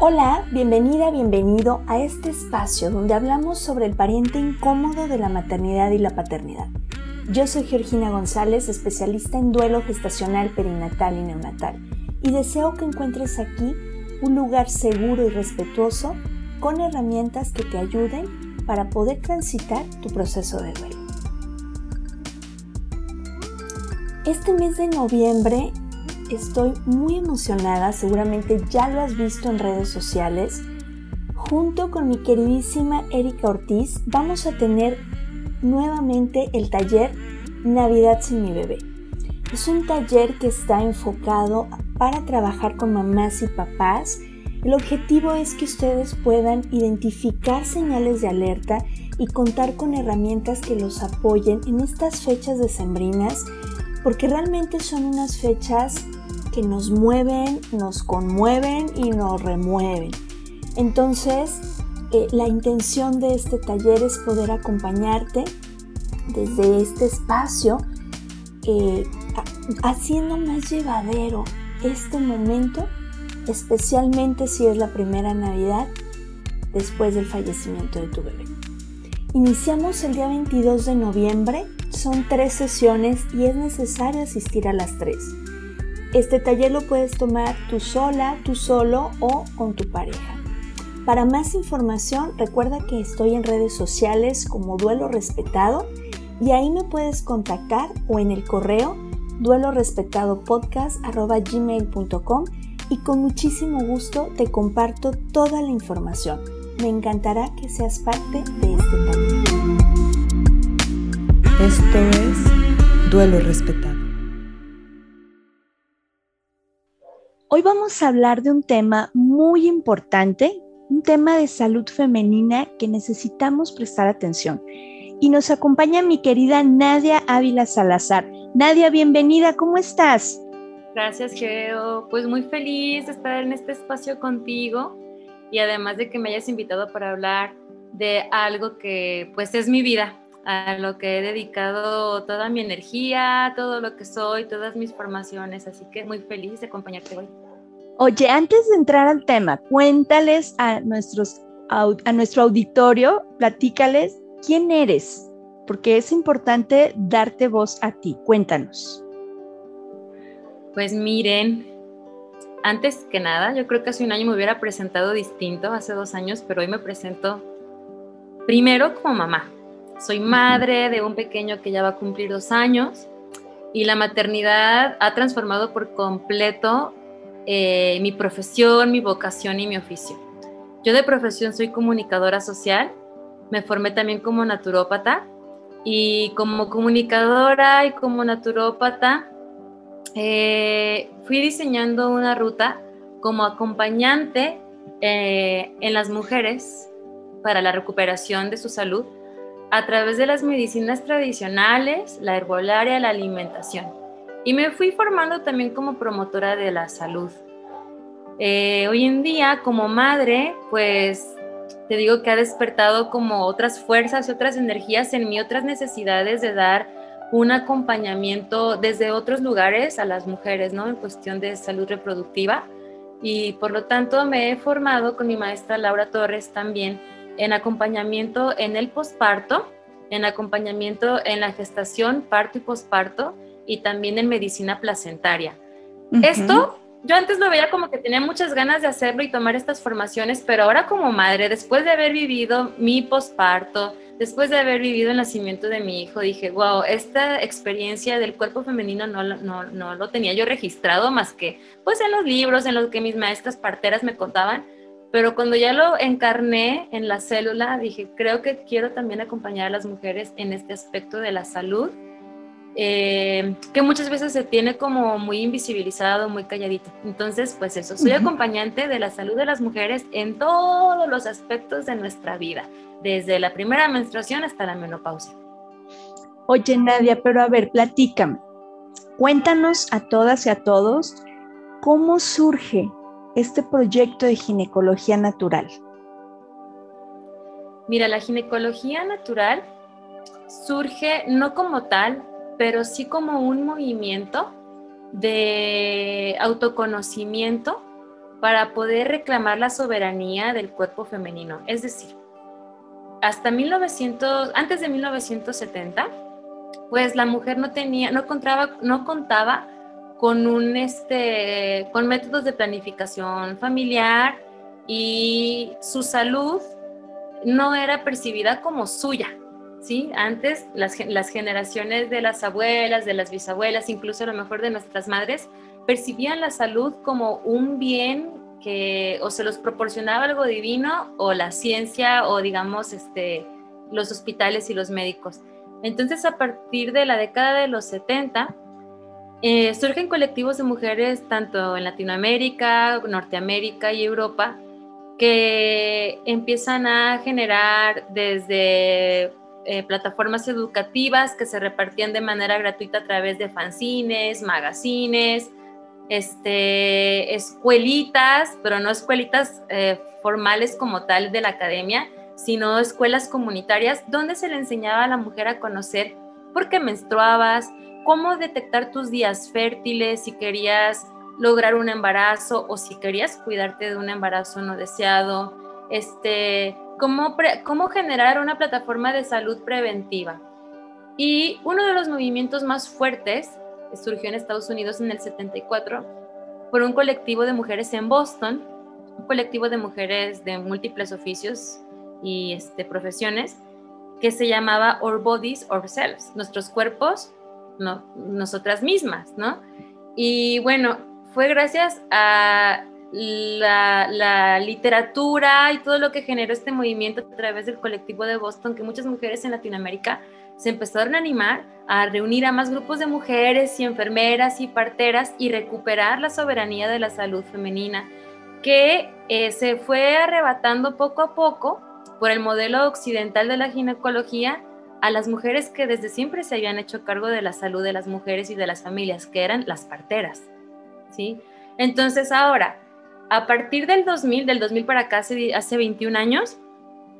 Hola, bienvenida, bienvenido a este espacio donde hablamos sobre el pariente incómodo de la maternidad y la paternidad. Yo soy Georgina González, especialista en duelo gestacional, perinatal y neonatal, y deseo que encuentres aquí un lugar seguro y respetuoso con herramientas que te ayuden para poder transitar tu proceso de duelo. Este mes de noviembre estoy muy emocionada, seguramente ya lo has visto en redes sociales. Junto con mi queridísima Erika Ortiz vamos a tener nuevamente el taller Navidad sin mi bebé. Es un taller que está enfocado para trabajar con mamás y papás. El objetivo es que ustedes puedan identificar señales de alerta y contar con herramientas que los apoyen en estas fechas decembrinas porque realmente son unas fechas que nos mueven, nos conmueven y nos remueven. Entonces, eh, la intención de este taller es poder acompañarte desde este espacio, eh, haciendo más llevadero este momento, especialmente si es la primera Navidad después del fallecimiento de tu bebé. Iniciamos el día 22 de noviembre, son tres sesiones y es necesario asistir a las tres. Este taller lo puedes tomar tú sola, tú solo o con tu pareja. Para más información, recuerda que estoy en redes sociales como Duelo Respetado y ahí me puedes contactar o en el correo duelorespetadopodcast.gmail.com y con muchísimo gusto te comparto toda la información. Me encantará que seas parte de este taller. Esto es Duelo Respetado. Hoy vamos a hablar de un tema muy importante, un tema de salud femenina que necesitamos prestar atención. Y nos acompaña mi querida Nadia Ávila Salazar. Nadia, bienvenida, ¿cómo estás? Gracias, Geo. Pues muy feliz de estar en este espacio contigo y además de que me hayas invitado para hablar de algo que pues es mi vida, a lo que he dedicado toda mi energía, todo lo que soy, todas mis formaciones, así que muy feliz de acompañarte hoy. Oye, antes de entrar al tema, cuéntales a, nuestros, a nuestro auditorio, platícales quién eres, porque es importante darte voz a ti. Cuéntanos. Pues miren, antes que nada, yo creo que hace un año me hubiera presentado distinto, hace dos años, pero hoy me presento primero como mamá. Soy madre de un pequeño que ya va a cumplir dos años y la maternidad ha transformado por completo eh, mi profesión, mi vocación y mi oficio. Yo de profesión soy comunicadora social, me formé también como naturópata y como comunicadora y como naturópata eh, fui diseñando una ruta como acompañante eh, en las mujeres para la recuperación de su salud a través de las medicinas tradicionales, la herbolaria, la alimentación. Y me fui formando también como promotora de la salud. Eh, hoy en día, como madre, pues te digo que ha despertado como otras fuerzas otras energías en mí, otras necesidades de dar un acompañamiento desde otros lugares a las mujeres, ¿no? En cuestión de salud reproductiva. Y por lo tanto me he formado con mi maestra Laura Torres también en acompañamiento en el posparto, en acompañamiento en la gestación, parto y posparto y también en medicina placentaria. Esto yo antes lo veía como que tenía muchas ganas de hacerlo y tomar estas formaciones, pero ahora como madre, después de haber vivido mi posparto, después de haber vivido el nacimiento de mi hijo, dije, wow, esta experiencia del cuerpo femenino no, no, no lo tenía yo registrado más que pues en los libros, en los que mis maestras parteras me contaban, pero cuando ya lo encarné en la célula, dije, creo que quiero también acompañar a las mujeres en este aspecto de la salud eh, que muchas veces se tiene como muy invisibilizado, muy calladito. Entonces, pues eso, soy acompañante de la salud de las mujeres en todos los aspectos de nuestra vida, desde la primera menstruación hasta la menopausia. Oye, Nadia, pero a ver, platícame. Cuéntanos a todas y a todos cómo surge este proyecto de ginecología natural. Mira, la ginecología natural surge no como tal, pero sí como un movimiento de autoconocimiento para poder reclamar la soberanía del cuerpo femenino. Es decir, hasta 1900, antes de 1970, pues la mujer no tenía, no contaba, no contaba con un este, con métodos de planificación familiar y su salud no era percibida como suya, ¿sí? Antes las, las generaciones de las abuelas, de las bisabuelas, incluso a lo mejor de nuestras madres, percibían la salud como un bien que o se los proporcionaba algo divino o la ciencia o digamos este, los hospitales y los médicos. Entonces a partir de la década de los 70 eh, surgen colectivos de mujeres tanto en Latinoamérica, Norteamérica y Europa que empiezan a generar desde eh, plataformas educativas que se repartían de manera gratuita a través de fanzines, magazines, este, escuelitas, pero no escuelitas eh, formales como tal de la academia, sino escuelas comunitarias donde se le enseñaba a la mujer a conocer por qué menstruabas, cómo detectar tus días fértiles, si querías lograr un embarazo o si querías cuidarte de un embarazo no deseado, este, cómo, cómo generar una plataforma de salud preventiva. Y uno de los movimientos más fuertes surgió en Estados Unidos en el 74 por un colectivo de mujeres en Boston, un colectivo de mujeres de múltiples oficios y este, profesiones que se llamaba Our Bodies, Ourselves, nuestros cuerpos, no, nosotras mismas, ¿no? Y bueno, fue gracias a la, literatura y todo lo que generó este movimiento a través del colectivo de Boston que muchas mujeres en Latinoamérica se empezaron a animar a reunir a más grupos de mujeres y enfermeras y parteras y recuperar la soberanía de la salud femenina, que eh, se fue arrebatando poco a poco por el modelo occidental de la ginecología a las mujeres que desde siempre se habían hecho cargo de la salud de las mujeres y de las familias, que eran las parteras. ¿sí? Entonces ahora, a partir del 2000, del 2000 para acá, hace, hace 21 años,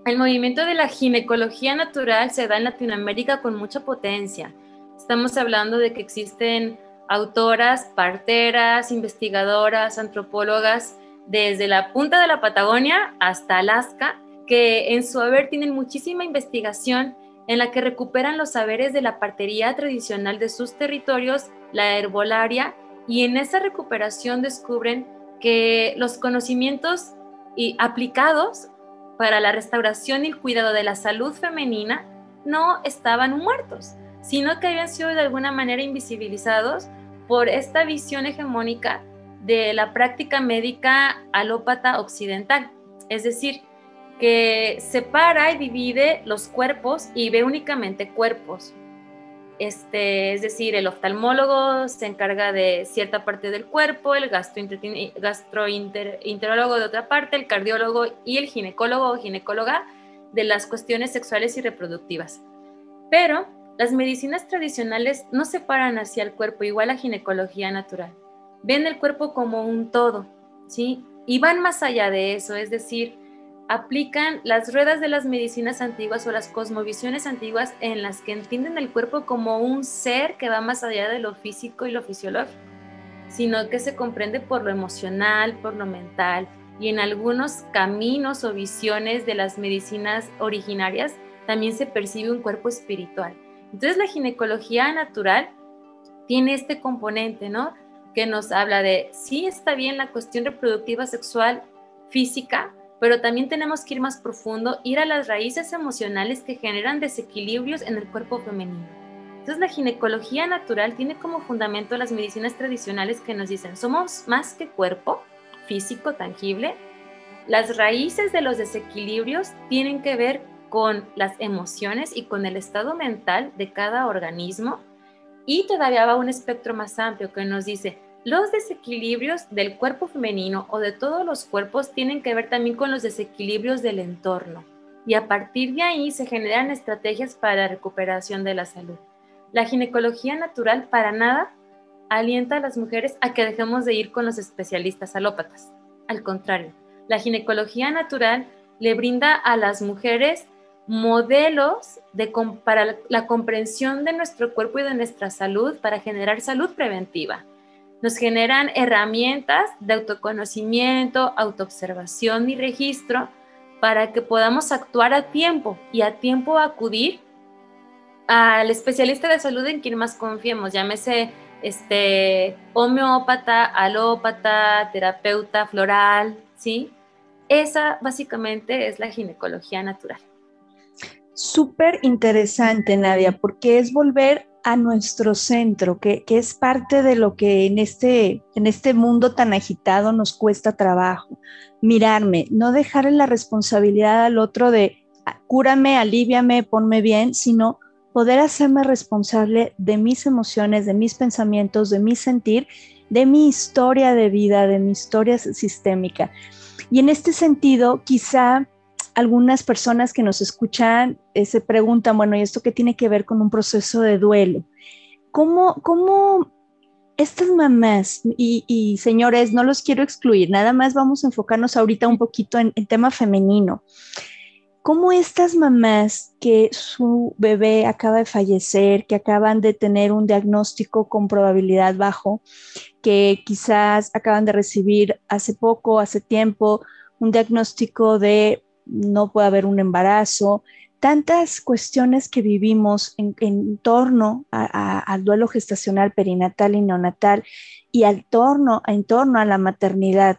el movimiento de la ginecología natural se da en Latinoamérica con mucha potencia. Estamos hablando de que existen autoras, parteras, investigadoras, antropólogas, desde la punta de la Patagonia hasta Alaska, que en su haber tienen muchísima investigación en la que recuperan los saberes de la partería tradicional de sus territorios, la herbolaria, y en esa recuperación descubren que los conocimientos y aplicados para la restauración y el cuidado de la salud femenina no estaban muertos, sino que habían sido de alguna manera invisibilizados por esta visión hegemónica de la práctica médica alópata occidental. Es decir, que separa y divide los cuerpos y ve únicamente cuerpos, este, es decir, el oftalmólogo se encarga de cierta parte del cuerpo, el gastroenterólogo de otra parte, el cardiólogo y el ginecólogo o ginecóloga de las cuestiones sexuales y reproductivas. Pero las medicinas tradicionales no separan hacia el cuerpo igual a ginecología natural. Ven el cuerpo como un todo, ¿sí? Y van más allá de eso, es decir, aplican las ruedas de las medicinas antiguas o las cosmovisiones antiguas en las que entienden el cuerpo como un ser que va más allá de lo físico y lo fisiológico, sino que se comprende por lo emocional, por lo mental y en algunos caminos o visiones de las medicinas originarias también se percibe un cuerpo espiritual. Entonces la ginecología natural tiene este componente, ¿no? Que nos habla de, sí está bien la cuestión reproductiva sexual física, pero también tenemos que ir más profundo, ir a las raíces emocionales que generan desequilibrios en el cuerpo femenino. Entonces la ginecología natural tiene como fundamento las medicinas tradicionales que nos dicen, somos más que cuerpo físico tangible. Las raíces de los desequilibrios tienen que ver con las emociones y con el estado mental de cada organismo. Y todavía va un espectro más amplio que nos dice, los desequilibrios del cuerpo femenino o de todos los cuerpos tienen que ver también con los desequilibrios del entorno y a partir de ahí se generan estrategias para la recuperación de la salud. La ginecología natural para nada alienta a las mujeres a que dejemos de ir con los especialistas alópatas. Al contrario, la ginecología natural le brinda a las mujeres modelos de, para la comprensión de nuestro cuerpo y de nuestra salud para generar salud preventiva nos generan herramientas de autoconocimiento, autoobservación y registro para que podamos actuar a tiempo y a tiempo acudir al especialista de salud en quien más confiemos, llámese este, homeópata, alópata, terapeuta floral, ¿sí? Esa básicamente es la ginecología natural. Súper interesante, Nadia, porque es volver a nuestro centro, que, es parte de lo que en este, en este mundo tan agitado nos cuesta trabajo. Mirarme, no dejarle la responsabilidad al otro de ah, cúrame, aliviame, ponme bien, sino poder hacerme responsable de mis emociones, de mis pensamientos, de mi sentir, de mi historia de vida, de mi historia sistémica. Y en este sentido, quizá algunas personas que nos escuchan eh, se preguntan, bueno, ¿y esto qué tiene que ver con un proceso de duelo? ¿Cómo, cómo estas mamás y, señores, no los quiero excluir, nada más vamos a enfocarnos ahorita un poquito en el tema femenino. ¿Cómo estas mamás que su bebé acaba de fallecer, que acaban de tener un diagnóstico con probabilidad bajo, que quizás acaban de recibir hace poco, hace tiempo, un diagnóstico de no puede haber un embarazo, tantas cuestiones que vivimos en, torno al duelo gestacional, perinatal y neonatal y al torno, en torno a la maternidad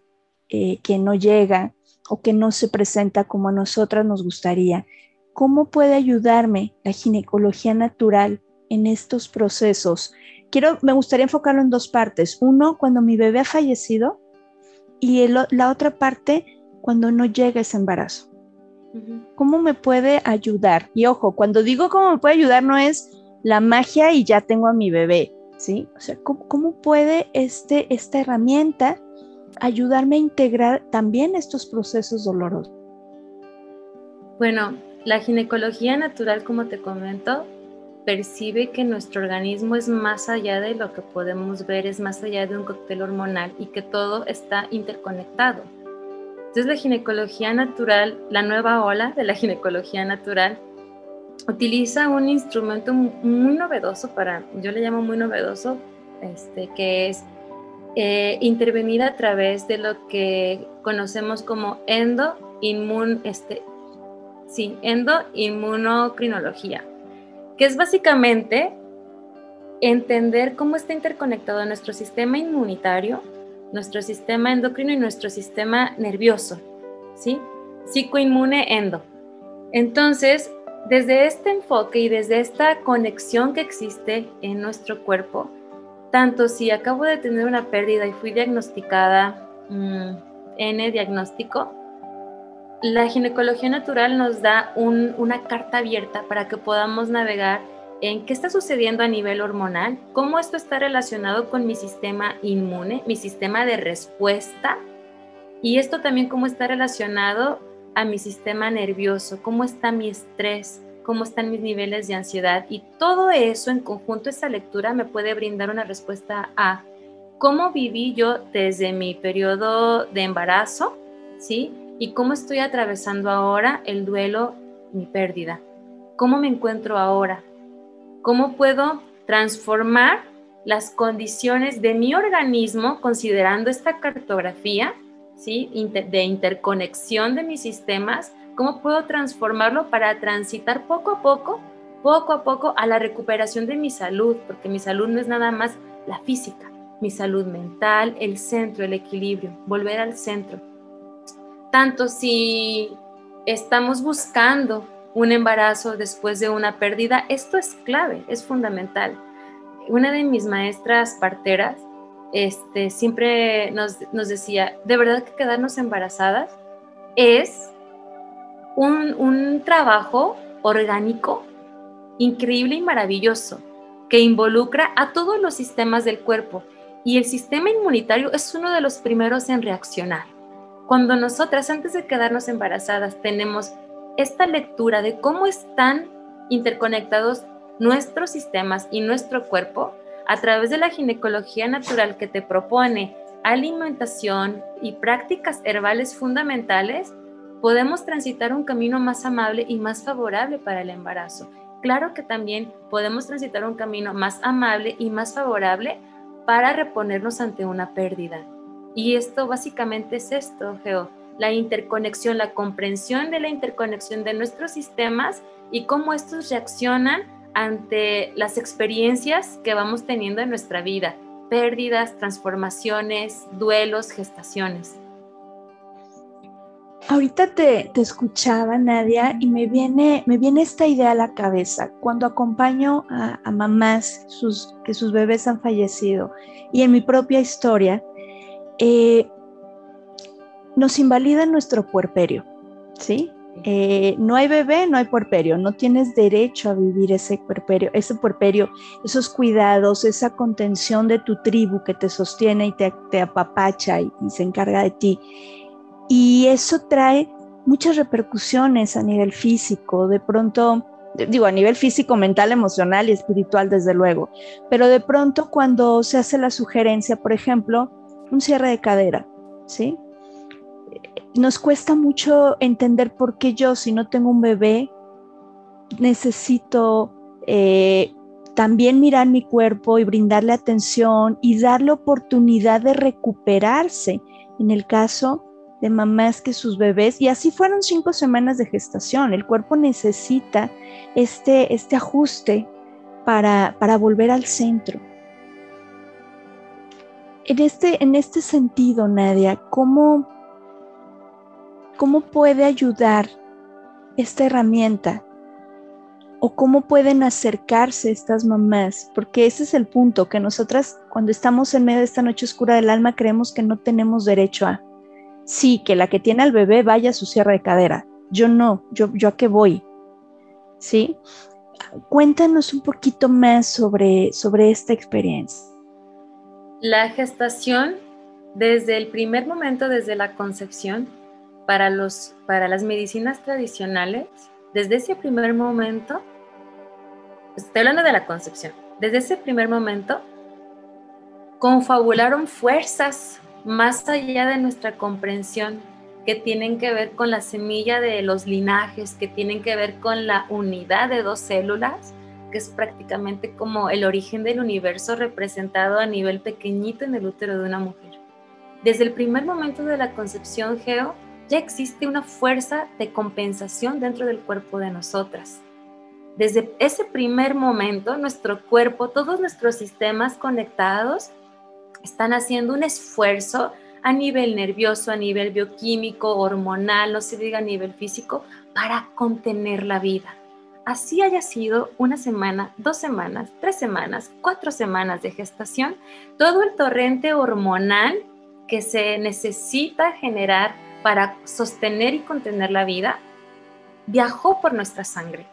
eh, que no llega o que no se presenta como a nosotras nos gustaría. ¿Cómo puede ayudarme la ginecología natural en estos procesos? Quiero, me gustaría enfocarlo en dos partes. Uno, cuando mi bebé ha fallecido y la otra parte, cuando no llega ese embarazo. ¿Cómo me puede ayudar? Y ojo, cuando digo cómo me puede ayudar no es la magia y ya tengo a mi bebé, ¿sí? O sea, ¿cómo, puede este, esta herramienta ayudarme a integrar también estos procesos dolorosos? Bueno, la ginecología natural, como te comento, percibe que nuestro organismo es más allá de lo que podemos ver, es más allá de un cóctel hormonal y que todo está interconectado. Entonces la ginecología natural, la nueva ola de la ginecología natural, utiliza un instrumento muy novedoso para, yo le llamo muy novedoso, este, que es eh, intervenir a través de lo que conocemos como endo este, sí, endoinmunocrinología, que es básicamente entender cómo está interconectado nuestro sistema inmunitario nuestro sistema endocrino y nuestro sistema nervioso, ¿sí? Psicoinmune endo. Entonces, desde este enfoque y desde esta conexión que existe en nuestro cuerpo, tanto si acabo de tener una pérdida y fui diagnosticada mm, N diagnóstico, la ginecología natural nos da una carta abierta para que podamos navegar en qué está sucediendo a nivel hormonal, cómo esto está relacionado con mi sistema inmune, mi sistema de respuesta, y esto también cómo está relacionado a mi sistema nervioso, cómo está mi estrés, cómo están mis niveles de ansiedad. Y todo eso en conjunto, esa lectura me puede brindar una respuesta a cómo viví yo desde mi periodo de embarazo, ¿sí? Y cómo estoy atravesando ahora el duelo, mi pérdida. ¿Cómo me encuentro ahora? ¿Cómo puedo transformar las condiciones de mi organismo considerando esta cartografía ¿sí? de interconexión de mis sistemas? ¿Cómo puedo transformarlo para transitar poco a poco, poco a poco a la recuperación de mi salud? Porque mi salud no es nada más la física, mi salud mental, el centro, el equilibrio, volver al centro. Tanto si estamos buscando un embarazo después de una pérdida, esto es clave, es fundamental. Una de mis maestras parteras este, siempre nos, decía, de verdad que quedarnos embarazadas es un, un trabajo orgánico increíble y maravilloso que involucra a todos los sistemas del cuerpo y el sistema inmunitario es uno de los primeros en reaccionar. Cuando nosotras antes de quedarnos embarazadas tenemos esta lectura de cómo están interconectados nuestros sistemas y nuestro cuerpo a través de la ginecología natural que te propone alimentación y prácticas herbales fundamentales, podemos transitar un camino más amable y más favorable para el embarazo. Claro que también podemos transitar un camino más amable y más favorable para reponernos ante una pérdida. Y esto básicamente es esto, Geo, la interconexión, la comprensión de la interconexión de nuestros sistemas y cómo estos reaccionan ante las experiencias que vamos teniendo en nuestra vida, pérdidas, transformaciones, duelos, gestaciones. Ahorita te, escuchaba, Nadia, y me viene, me viene esta idea a la cabeza. Cuando acompaño a, mamás sus, que sus bebés han fallecido, y en mi propia historia, eh, nos invalida nuestro puerperio, ¿sí? Eh, no hay bebé, no hay puerperio, no tienes derecho a vivir ese puerperio, ese puerperio, esos cuidados, esa contención de tu tribu que te sostiene y te, apapacha y se encarga de ti. Y eso trae muchas repercusiones a nivel físico, de pronto, digo, a nivel físico, mental, emocional y espiritual, desde luego, pero de pronto cuando se hace la sugerencia, por ejemplo, un cierre de cadera, ¿sí? Nos cuesta mucho entender por qué yo, si no tengo un bebé, necesito eh, también mirar mi cuerpo y brindarle atención y darle oportunidad de recuperarse. En el caso de mamás que sus bebés, y así fueron cinco semanas de gestación, el cuerpo necesita este, este ajuste para, para volver al centro. En este, en este sentido, Nadia, ¿cómo, ¿cómo puede ayudar esta herramienta? ¿O cómo pueden acercarse estas mamás? Porque ese es el punto, que nosotras cuando estamos en medio de esta noche oscura del alma creemos que no tenemos derecho a sí, que la que tiene al bebé vaya a su cierre de cadera. Yo no, yo, a qué voy. ¿Sí? Cuéntanos un poquito más sobre, sobre esta experiencia. La gestación, desde el primer momento, desde la concepción, para, los, para las medicinas tradicionales, desde ese primer momento, estoy hablando de la concepción, desde ese primer momento, confabularon fuerzas más allá de nuestra comprensión, que tienen que ver con la semilla de los linajes, que tienen que ver con la unidad de dos células, que es prácticamente como el origen del universo representado a nivel pequeñito en el útero de una mujer. Desde el primer momento de la concepción geo, ya existe una fuerza de compensación dentro del cuerpo de nosotras. Desde ese primer momento, nuestro cuerpo, todos nuestros sistemas conectados están haciendo un esfuerzo a nivel nervioso, a nivel bioquímico, hormonal, no se diga a nivel físico, para contener la vida. Así haya sido una semana, dos semanas, tres semanas, cuatro semanas de gestación, todo el torrente hormonal que se necesita generar para sostener y contener la vida viajó por nuestra sangre.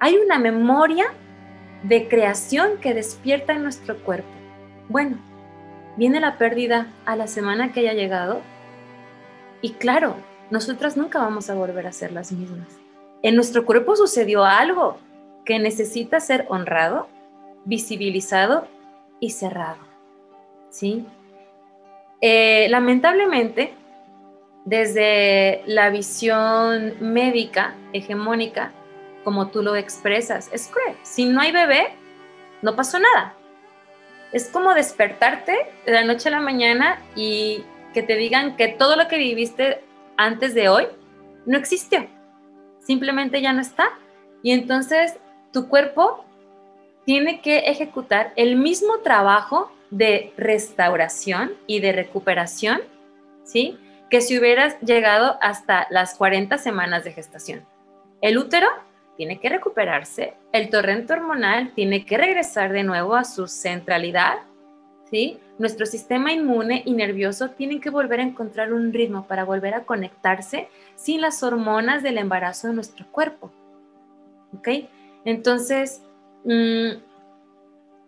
Hay una memoria de creación que despierta en nuestro cuerpo. Bueno, viene la pérdida a la semana que haya llegado y claro, nosotras nunca vamos a volver a ser las mismas. En nuestro cuerpo sucedió algo que necesita ser honrado, visibilizado y cerrado. ¿Sí? Eh, lamentablemente, desde la visión médica hegemónica, como tú lo expresas, es cruel. Si no hay bebé, no pasó nada es como despertarte de la noche a la mañana y que te digan que todo lo que viviste antes de hoy no existió. Simplemente ya no está. Y entonces tu cuerpo tiene que ejecutar el mismo trabajo de restauración y de recuperación, ¿sí? Que si hubieras llegado hasta las 40 semanas de gestación. El útero tiene que recuperarse, el torrente hormonal tiene que regresar de nuevo a su centralidad, ¿sí? Nuestro sistema inmune y nervioso tienen que volver a encontrar un ritmo para volver a conectarse sin las hormonas del embarazo de nuestro cuerpo, ¿ok? Entonces, mm,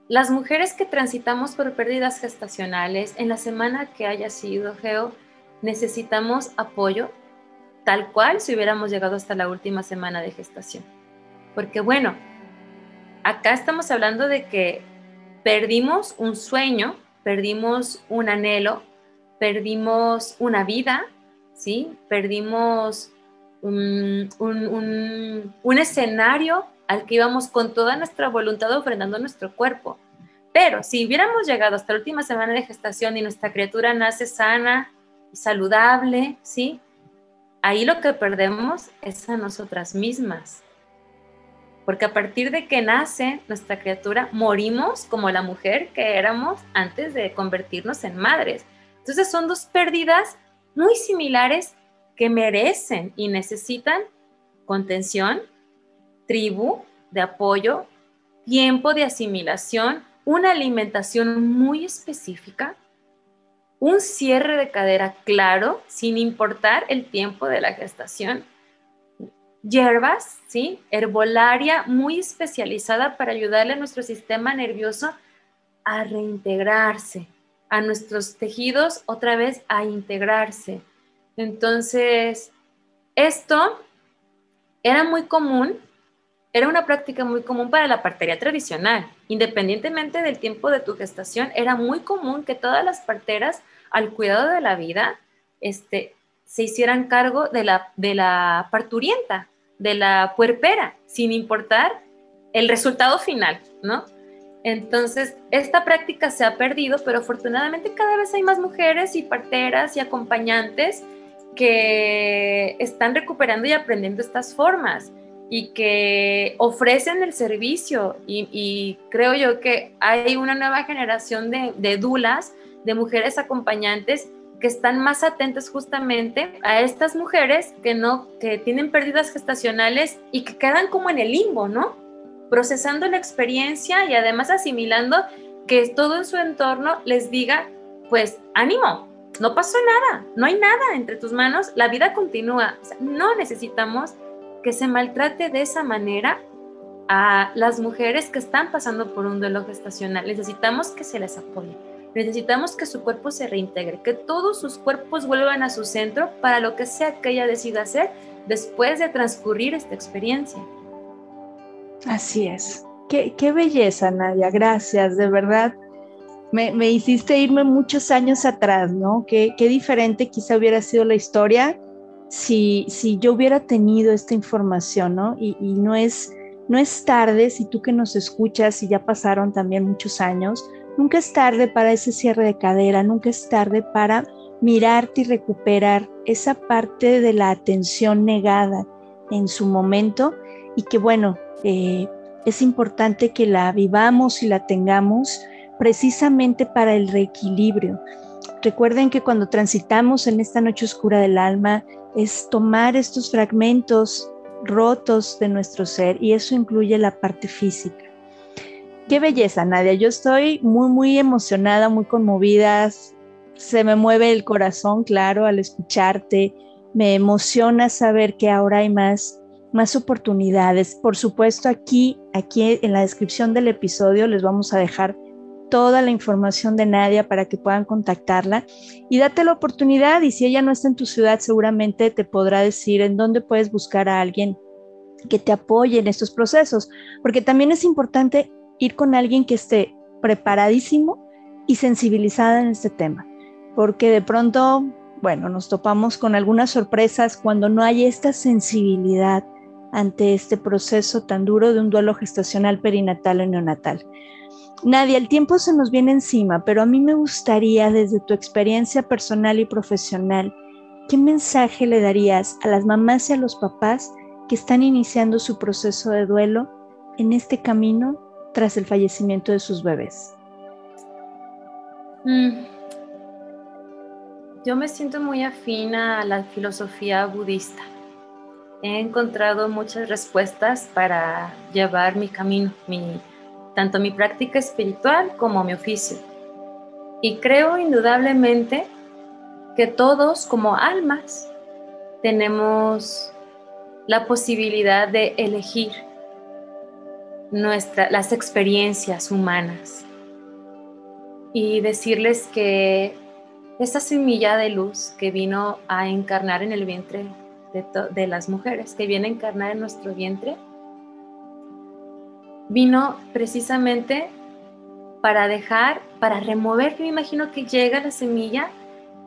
las mujeres que transitamos por pérdidas gestacionales, en la semana que haya sido, Geo, necesitamos apoyo tal cual si hubiéramos llegado hasta la última semana de gestación. Porque bueno, acá estamos hablando de que perdimos un sueño, perdimos un anhelo, perdimos una vida, ¿sí? Perdimos un, un, escenario al que íbamos con toda nuestra voluntad ofrendando nuestro cuerpo. Pero si hubiéramos llegado hasta la última semana de gestación y nuestra criatura nace sana saludable, ¿sí? Ahí lo que perdemos es a nosotras mismas. Porque a partir de que nace nuestra criatura, morimos como la mujer que éramos antes de convertirnos en madres. Entonces son dos pérdidas muy similares que merecen y necesitan contención, tribu de apoyo, tiempo de asimilación, una alimentación muy específica, un cierre de cadera claro, sin importar el tiempo de la gestación, hierbas, ¿sí? herbolaria muy especializada para ayudarle a nuestro sistema nervioso a reintegrarse, a nuestros tejidos otra vez a integrarse. Entonces, esto era muy común, era una práctica muy común para la partería tradicional. Independientemente del tiempo de tu gestación, era muy común que todas las parteras, al cuidado de la vida, este, se hicieran cargo de la, de la parturienta, de la puerpera, sin importar el resultado final, ¿no? Entonces, esta práctica se ha perdido, pero afortunadamente cada vez hay más mujeres y parteras y acompañantes que están recuperando y aprendiendo estas formas y que ofrecen el servicio. Y, creo yo que hay una nueva generación de, de dulas, de mujeres acompañantes que están más atentas justamente a estas mujeres que no, que tienen pérdidas gestacionales y que quedan como en el limbo, ¿no? Procesando la experiencia y además asimilando que todo en su entorno les diga, pues ánimo, no pasó nada, no hay nada entre tus manos, la vida continúa. no necesitamos que se maltrate de esa manera a las mujeres que están pasando por un duelo gestacional. Necesitamos que se les apoye. Necesitamos que su cuerpo se reintegre, que todos sus cuerpos vuelvan a su centro para lo que sea que ella decida hacer después de transcurrir esta experiencia. Así es. Qué, belleza, Nadia. Gracias, de verdad. Me, hiciste irme muchos años atrás, ¿no? Qué diferente quizá hubiera sido la historia si, si yo hubiera tenido esta información, ¿no? Y, no, es, no es tarde, si tú que nos escuchas y ya pasaron también muchos años, Nunca es tarde para ese cierre de cadera, nunca es tarde para mirarte y recuperar esa parte de la atención negada en su momento y que bueno, eh, es importante que la vivamos y la tengamos precisamente para el reequilibrio. Recuerden que cuando transitamos en esta noche oscura del alma es tomar estos fragmentos rotos de nuestro ser y eso incluye la parte física. Qué belleza, Nadia. Yo estoy muy, muy emocionada, muy conmovida. Se me mueve el corazón, claro, al escucharte. Me emociona saber que ahora hay más, más oportunidades. Por supuesto, aquí, aquí en la descripción del episodio les vamos a dejar toda la información de Nadia para que puedan contactarla. Y date la oportunidad y si ella no está en tu ciudad seguramente te podrá decir en dónde puedes buscar a alguien que te apoye en estos procesos, porque también es importante ir con alguien que esté preparadísimo y sensibilizada en este tema, porque de pronto, bueno, nos topamos con algunas sorpresas cuando no hay esta sensibilidad ante este proceso tan duro de un duelo gestacional perinatal o neonatal. Nadia, el tiempo se nos viene encima, pero a mí me gustaría, desde tu experiencia personal y profesional, ¿qué mensaje le darías a las mamás y a los papás que están iniciando su proceso de duelo en este camino tras el fallecimiento de sus bebés? Mm. Yo me siento muy afina a la filosofía budista. He encontrado muchas respuestas para llevar mi camino, mi, tanto mi práctica espiritual como mi oficio. Y creo indudablemente que todos como almas tenemos la posibilidad de elegir nuestra, las experiencias humanas y decirles que esa semilla de luz que vino a encarnar en el vientre de, de, las mujeres, que viene a encarnar en nuestro vientre, vino precisamente para dejar, para remover, yo imagino que llega la semilla,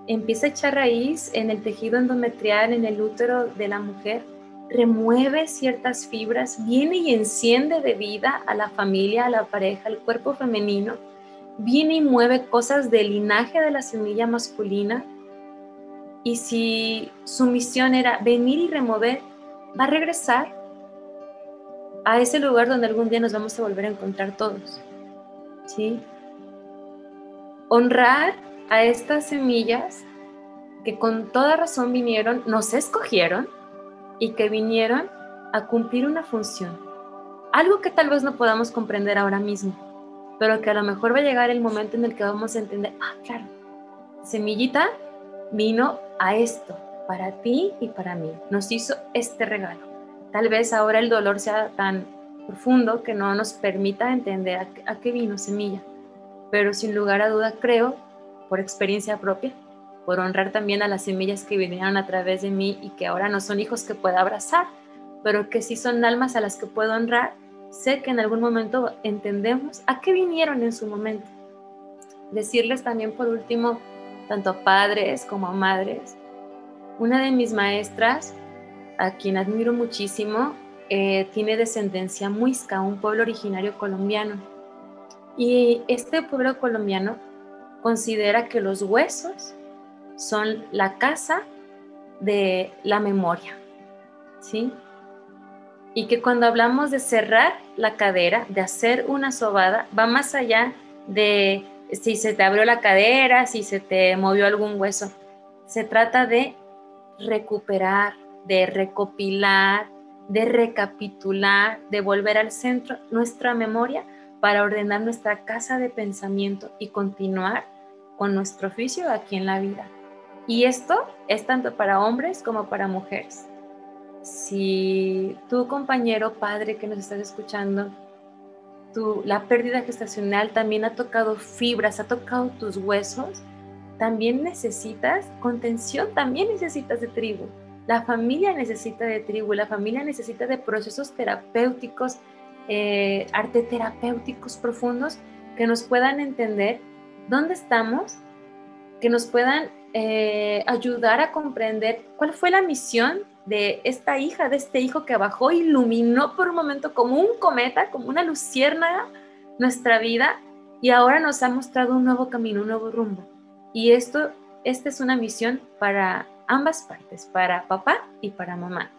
empieza a echar raíz en el tejido endometrial, en el útero de la mujer, remueve ciertas fibras, viene y enciende de vida a la familia, a la pareja, al cuerpo femenino viene y mueve cosas del linaje de la semilla masculina. Y si su misión era venir y remover, va a regresar a ese lugar donde algún día nos vamos a volver a encontrar todos. ¿Sí? Honrar a estas semillas que con toda razón vinieron, nos escogieron y que vinieron a cumplir una función. Algo que tal vez no podamos comprender ahora mismo, pero que a lo mejor va a llegar el momento en el que vamos a entender, ah, claro, semillita vino a esto, para ti y para mí. Nos hizo este regalo. Tal vez ahora el dolor sea tan profundo que no nos permita entender a, qué vino semilla. Pero sin lugar a duda creo, por experiencia propia, por honrar también a las semillas que vinieron a través de mí y que ahora no son hijos que pueda abrazar, pero que sí son almas a las que puedo honrar, sé que en algún momento entendemos a qué vinieron en su momento. Decirles también por último, tanto a padres como a madres, una de mis maestras, a quien admiro muchísimo, eh, tiene descendencia muisca, un pueblo originario colombiano. Y este pueblo colombiano considera que los huesos son la casa de la memoria, ¿sí? Y que cuando hablamos de cerrar la cadera, de hacer una sobada, va más allá de si se te abrió la cadera, si se te movió algún hueso. Se trata de recuperar, de recopilar, de recapitular, de volver al centro nuestra memoria para ordenar nuestra casa de pensamiento y continuar con nuestro oficio aquí en la vida. Y esto es tanto para hombres como para mujeres. Si tu compañero padre que nos estás escuchando, tu, la pérdida gestacional también ha tocado fibras, ha tocado tus huesos, también necesitas contención, también necesitas de tribu. La familia necesita de tribu, la familia necesita de procesos terapéuticos, eh, arte terapéuticos profundos que nos puedan entender dónde estamos, que nos puedan eh, ayudar a comprender cuál fue la misión de esta hija, de este hijo que bajó, iluminó por un momento como un cometa, como una luciérnaga nuestra vida y ahora nos ha mostrado un nuevo camino, un nuevo rumbo. Y esto, esta es una misión para ambas partes, para papá y para mamá.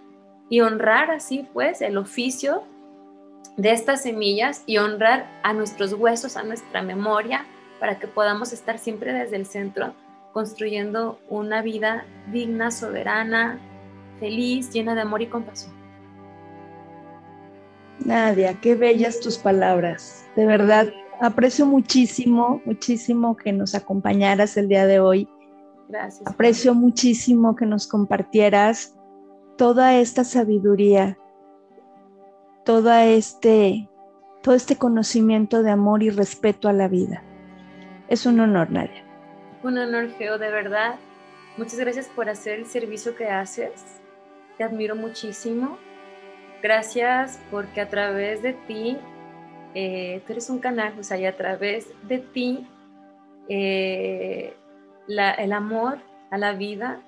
Y honrar así pues el oficio de estas semillas y honrar a nuestros huesos, a nuestra memoria, para que podamos estar siempre desde el centro construyendo una vida digna, soberana, feliz, llena de amor y compasión. Nadia, qué bellas tus palabras. De verdad, aprecio muchísimo, muchísimo que nos acompañaras el día de hoy. Gracias. Aprecio muchísimo que nos compartieras toda esta sabiduría, toda este, todo este conocimiento de amor y respeto a la vida. Es un honor, Nadia. Un honor, Geo, de verdad. Muchas gracias por hacer el servicio que haces. Te admiro muchísimo. Gracias porque a través de ti, eh, tú eres un canal, o sea, y a través de ti, eh, el amor a la vida,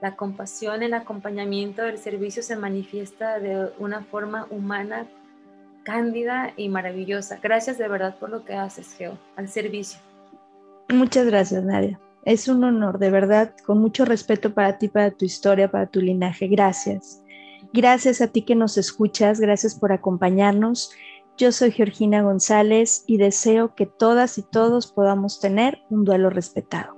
la compasión, el acompañamiento, el servicio se manifiesta de una forma humana, cándida y maravillosa. Gracias de verdad por lo que haces, Geo, al servicio. Muchas gracias, Nadia. Es un honor, de verdad, con mucho respeto para ti, para tu historia, para tu linaje. Gracias. Gracias a ti que nos escuchas, gracias por acompañarnos. Yo soy Georgina González y deseo que todas y todos podamos tener un duelo respetado.